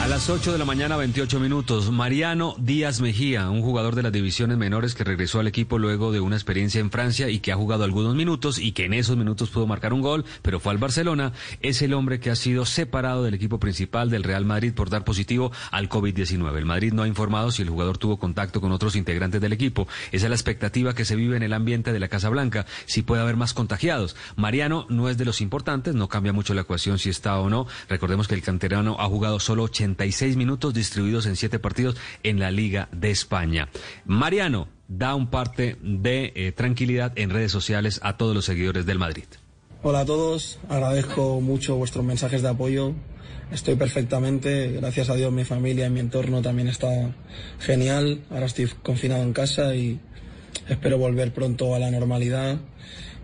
A las 8 de la mañana, 28 minutos, Mariano Díaz Mejía, un jugador de las divisiones menores que regresó al equipo luego de una experiencia en Francia y que ha jugado algunos minutos y que en esos minutos pudo marcar un gol, pero fue al Barcelona, es el hombre que ha sido separado del equipo principal del Real Madrid por dar positivo al COVID-19. El Madrid no ha informado si el jugador tuvo contacto con otros integrantes del equipo. Esa es la expectativa que se vive en el ambiente de la Casa Blanca, si puede haber más contagiados. Mariano no es de los importantes, no cambia mucho la ecuación si está o no. Recordemos que el canterano ha jugado solo 80 minutos distribuidos en siete partidos en la Liga de España. Mariano da un parte de eh, tranquilidad en redes sociales a todos los seguidores del Madrid. Hola a todos, agradezco mucho vuestros mensajes de apoyo. Estoy perfectamente, gracias a Dios mi familia y mi entorno también está genial. Ahora estoy confinado en casa y espero volver pronto a la normalidad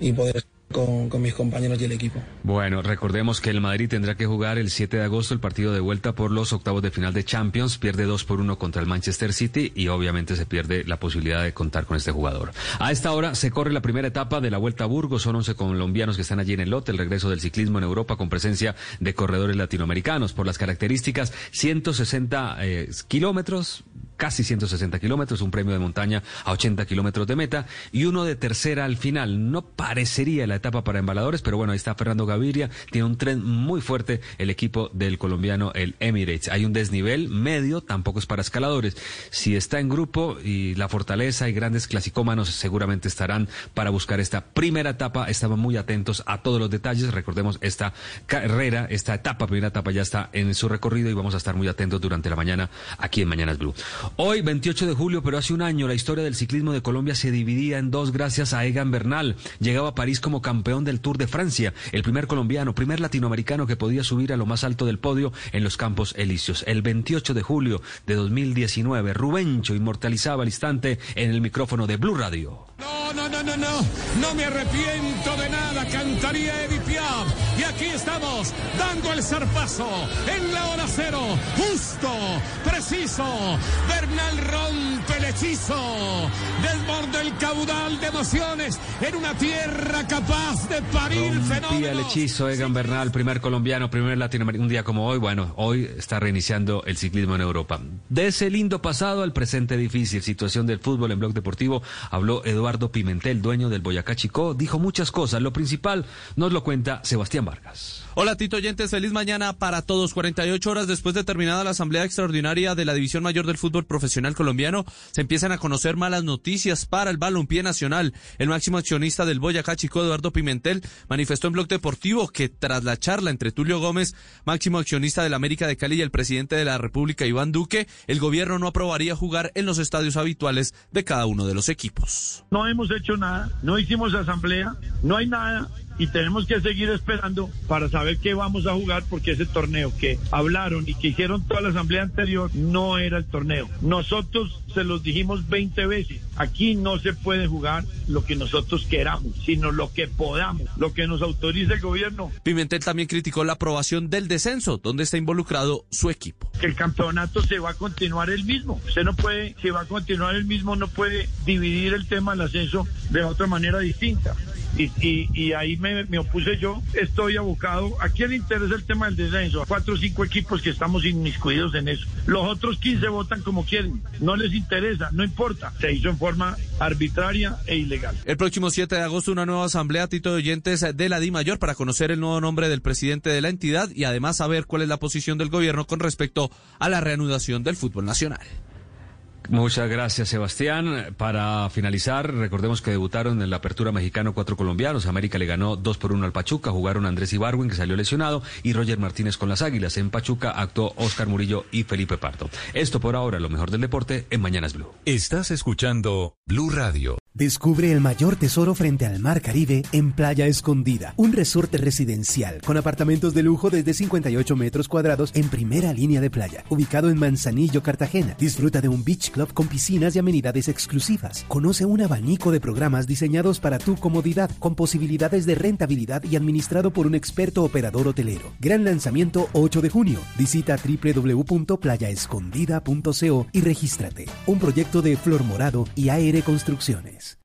y poder con, mis compañeros y el equipo. Bueno, recordemos que el Madrid tendrá que jugar el 7 de agosto el partido de vuelta por los octavos de final de Champions, pierde 2 por 1 contra el Manchester City y obviamente se pierde la posibilidad de contar con este jugador. A esta hora se corre la primera etapa de la Vuelta a Burgos, son 11 colombianos que están allí en el lote, el regreso del ciclismo en Europa con presencia de corredores latinoamericanos. Por las características, 160 eh, kilómetros, casi 160 kilómetros, un premio de montaña a 80 kilómetros de meta y uno de tercera al final. No parecería la etapa para embaladores, pero bueno, ahí está Fernando Gaviria, tiene un tren muy fuerte el equipo del colombiano, el Emirates. Hay un desnivel medio, tampoco es para escaladores. Si está en grupo y la fortaleza y grandes clasicómanos seguramente estarán para buscar esta primera etapa. Estamos muy atentos a todos los detalles. Recordemos esta carrera, esta etapa, primera etapa ya está en su recorrido y vamos a estar muy atentos durante la mañana aquí en Mañanas Blue. Hoy, 28 de julio, pero hace un año, la historia del ciclismo de Colombia se dividía en dos gracias a Egan Bernal. Llegaba a París como campeón del Tour de Francia, el primer colombiano, primer latinoamericano que podía subir a lo más alto del podio en los Campos Elíseos. El 28 de julio de 2019, Rubencho inmortalizaba el instante en el micrófono de Blue Radio. No, no, no, no, no, no me arrepiento de nada, cantaría aquí estamos, dando el zarpazo en la hora cero, justo, preciso. Bernal rompe el hechizo, desborda el caudal de emociones en una tierra capaz de parir fenómenos. el hechizo, Egan Bernal, primer colombiano, primer latinoamericano, un día como hoy, bueno, hoy está reiniciando el ciclismo en Europa. De ese lindo pasado al presente difícil, situación del fútbol en Blog Deportivo, habló Eduardo Eduardo Pimentel, dueño del Boyacá Chicó, dijo muchas cosas. Lo principal nos lo cuenta Sebastián Vargas. Hola Tito Oyentes, feliz mañana para todos. 48 horas después de terminada la Asamblea Extraordinaria de la División Mayor del Fútbol Profesional Colombiano, se empiezan a conocer malas noticias para el balompié nacional. El máximo accionista del Boyacá Chico, Eduardo Pimentel, manifestó en Blog Deportivo que tras la charla entre Tulio Gómez, máximo accionista del América de Cali, y el presidente de la República, Iván Duque, el gobierno no aprobaría jugar en los estadios habituales de cada uno de los equipos. No hemos hecho nada, no hicimos asamblea, no hay nada y tenemos que seguir esperando para saber qué vamos a jugar porque ese torneo que hablaron y que hicieron toda la asamblea anterior no era el torneo. Nosotros se los dijimos 20 veces, aquí no se puede jugar lo que nosotros queramos, sino lo que podamos, lo que nos autorice el gobierno. Pimentel también criticó la aprobación del descenso, donde está involucrado su equipo. Que el campeonato se va a continuar el mismo. Usted no puede, si va a continuar el mismo, no puede dividir el tema del ascenso de otra manera distinta. Y, y, ahí me, me, opuse yo. Estoy abocado. ¿A quién le interesa el tema del descenso? A cuatro o cinco equipos que estamos inmiscuidos en eso. Los otros 15 votan como quieren. No les interesa, no importa. Se hizo en forma arbitraria e ilegal. El próximo 7 de agosto una nueva asamblea, Tito de Oyentes, de la Di Mayor para conocer el nuevo nombre del presidente de la entidad y además saber cuál es la posición del gobierno con respecto a la reanudación del fútbol nacional. Muchas gracias, Sebastián. Para finalizar, recordemos que debutaron en la Apertura Mexicano cuatro colombianos. América le ganó dos por uno al Pachuca. Jugaron Andrés Ibarwin, que salió lesionado, y Roger Martínez con las Águilas. En Pachuca actuó Oscar Murillo y Felipe Pardo. Esto por ahora, lo mejor del deporte en Mañanas Blue. Estás escuchando Blue Radio. Descubre el mayor tesoro frente al Mar Caribe en Playa Escondida, un resorte residencial con apartamentos de lujo desde 58 metros cuadrados en primera línea de playa, ubicado en Manzanillo, Cartagena. Disfruta de un beach club con piscinas y amenidades exclusivas. Conoce un abanico de programas diseñados para tu comodidad, con posibilidades de rentabilidad y administrado por un experto operador hotelero. Gran lanzamiento 8 de junio. Visita www.playaescondida.co y regístrate. Un proyecto de Flor Morado y AR Construcciones.